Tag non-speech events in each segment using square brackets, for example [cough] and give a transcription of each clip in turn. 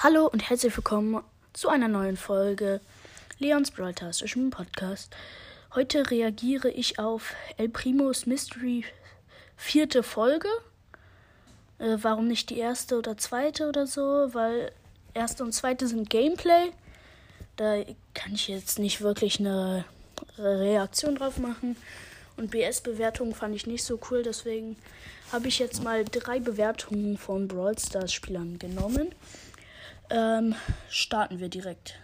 Hallo und herzlich willkommen zu einer neuen Folge Leons Broadcastischen Podcast. Heute reagiere ich auf El Primos Mystery vierte Folge. Äh, warum nicht die erste oder zweite oder so? Weil erste und zweite sind Gameplay. Da kann ich jetzt nicht wirklich eine Reaktion drauf machen. Und BS-Bewertungen fand ich nicht so cool, deswegen habe ich jetzt mal drei Bewertungen von Brawl Stars Spielern genommen. Ähm, starten wir direkt.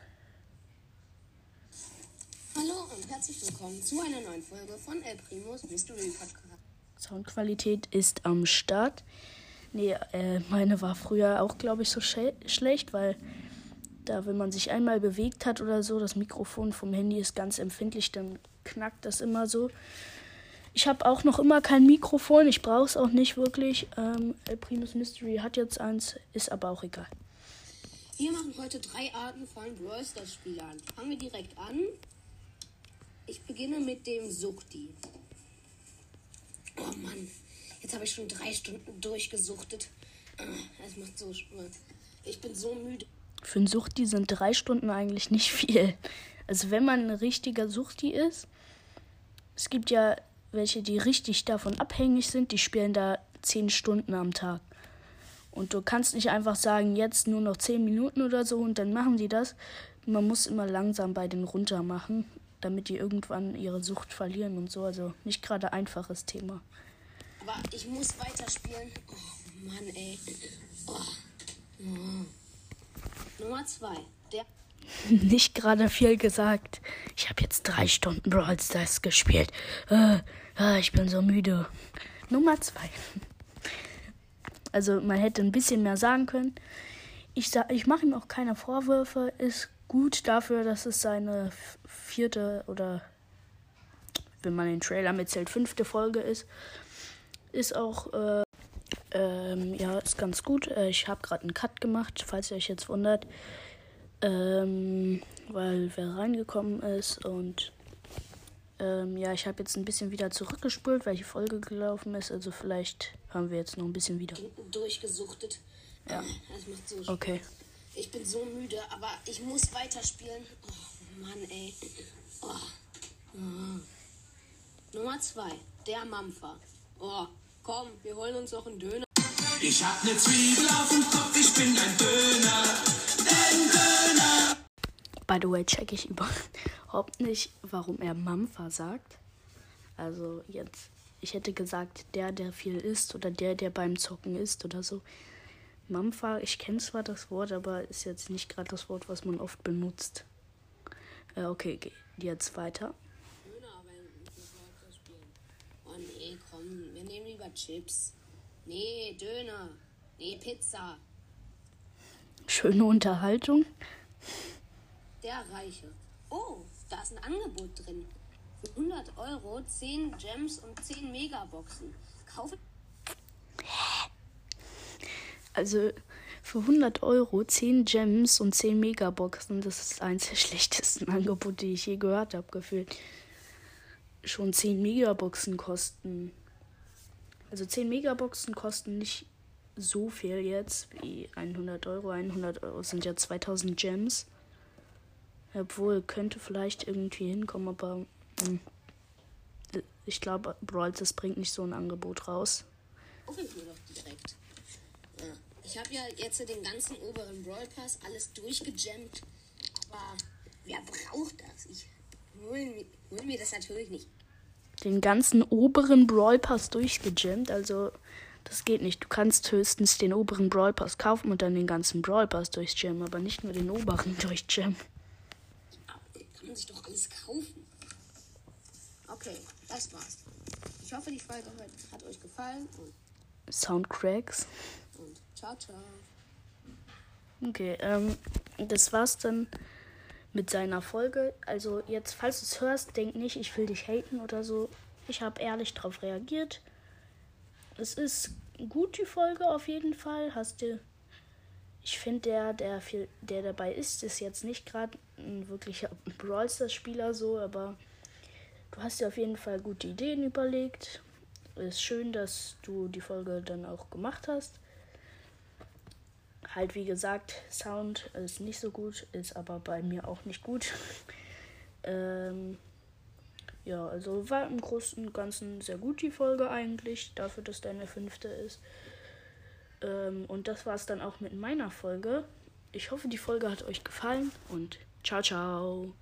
Hallo und herzlich willkommen zu einer neuen Folge von El Primos Mystery Podcast. Soundqualität ist am Start. Nee, äh, meine war früher auch, glaube ich, so schlecht, weil da, wenn man sich einmal bewegt hat oder so, das Mikrofon vom Handy ist ganz empfindlich, dann knackt das immer so. Ich habe auch noch immer kein Mikrofon, ich brauche es auch nicht wirklich. Ähm, El Primus Mystery hat jetzt eins, ist aber auch egal. Wir machen heute drei Arten von Brawl Stars Spielern. Fangen wir direkt an. Ich beginne mit dem Suchti. Oh Mann, jetzt habe ich schon drei Stunden durchgesuchtet. Es macht so Spaß. Ich bin so müde. Für einen Suchti sind drei Stunden eigentlich nicht viel. Also wenn man ein richtiger Suchti ist, es gibt ja welche, die richtig davon abhängig sind, die spielen da zehn Stunden am Tag. Und du kannst nicht einfach sagen, jetzt nur noch zehn Minuten oder so und dann machen die das. Man muss immer langsam bei den runter machen, damit die irgendwann ihre Sucht verlieren und so. Also nicht gerade einfaches Thema. Aber ich muss weiterspielen. Oh Mann, ey. Oh. Oh. Nummer zwei. Der [laughs] nicht gerade viel gesagt. Ich habe jetzt drei Stunden Brawl Stars gespielt. Äh, äh, ich bin so müde. Nummer zwei. Also man hätte ein bisschen mehr sagen können. Ich, ich mache ihm auch keine Vorwürfe. Ist gut dafür, dass es seine vierte oder wenn man den Trailer mitzählt, fünfte Folge ist. Ist auch äh, ähm, ja, ist ganz gut. Äh, ich habe gerade einen Cut gemacht, falls ihr euch jetzt wundert ähm, weil wer reingekommen ist und ähm, ja, ich habe jetzt ein bisschen wieder zurückgespult, weil die Folge gelaufen ist. Also vielleicht haben wir jetzt noch ein bisschen wieder. Durchgesuchtet. Ja. Das macht so okay. Ich bin so müde, aber ich muss weiterspielen. Oh Mann, ey. Oh. Oh. Nummer zwei, der Mampfer. Oh, komm, wir holen uns noch einen Döner. Ich hab ne Zwiebel auf dem Kopf, ich bin ein Döner. By the way, check ich überhaupt nicht, warum er Mampfer sagt. Also jetzt, ich hätte gesagt, der, der viel isst oder der, der beim Zocken isst oder so. Mampfer, ich kenne zwar das Wort, aber ist jetzt nicht gerade das Wort, was man oft benutzt. Äh, okay, jetzt weiter. Oh nee, komm, wir nehmen lieber Chips. Nee, Döner. Nee, Pizza. Schöne Unterhaltung. Der Reiche. Oh, da ist ein Angebot drin. Für 100 Euro 10 Gems und 10 Megaboxen. Kaufe. Also für 100 Euro 10 Gems und 10 Megaboxen, das ist eins der [laughs] schlechtesten Angebote, die ich je gehört habe, gefühlt. Schon 10 Megaboxen kosten. Also 10 Megaboxen kosten nicht so viel jetzt wie 100 Euro. 100 Euro sind ja 2000 Gems. Obwohl, könnte vielleicht irgendwie hinkommen, aber mh, hm, ich glaube, Brawl das bringt nicht so ein Angebot raus. Gucken wir doch direkt. Ja. Ich habe ja jetzt den ganzen oberen Brawl Pass alles durchgejammt, aber wer braucht das? Ich hol, hol mir das natürlich nicht. Den ganzen oberen Brawl Pass durchgejammt, also das geht nicht. Du kannst höchstens den oberen Brawl Pass kaufen und dann den ganzen Brawl Pass durchjammen, aber nicht nur den oberen [laughs] durchjammen. Man sich doch alles kaufen. Okay, das war's. Ich hoffe, die Folge hat euch gefallen. Soundcracks. Und ciao, ciao. Okay, ähm, das war's dann mit seiner Folge. Also jetzt, falls du es hörst, denk nicht, ich will dich haten oder so. Ich habe ehrlich darauf reagiert es ist gut, die Folge auf jeden Fall. Hast du. Ich finde, der, der, viel, der dabei ist, ist jetzt nicht gerade ein wirklicher Brawl Stars-Spieler so, aber du hast dir auf jeden Fall gute Ideen überlegt. Ist schön, dass du die Folge dann auch gemacht hast. Halt, wie gesagt, Sound ist nicht so gut, ist aber bei mir auch nicht gut. [laughs] ähm, ja, also war im Großen und Ganzen sehr gut die Folge eigentlich, dafür, dass deine fünfte ist. Ähm, und das war es dann auch mit meiner Folge. Ich hoffe, die Folge hat euch gefallen und ciao, ciao.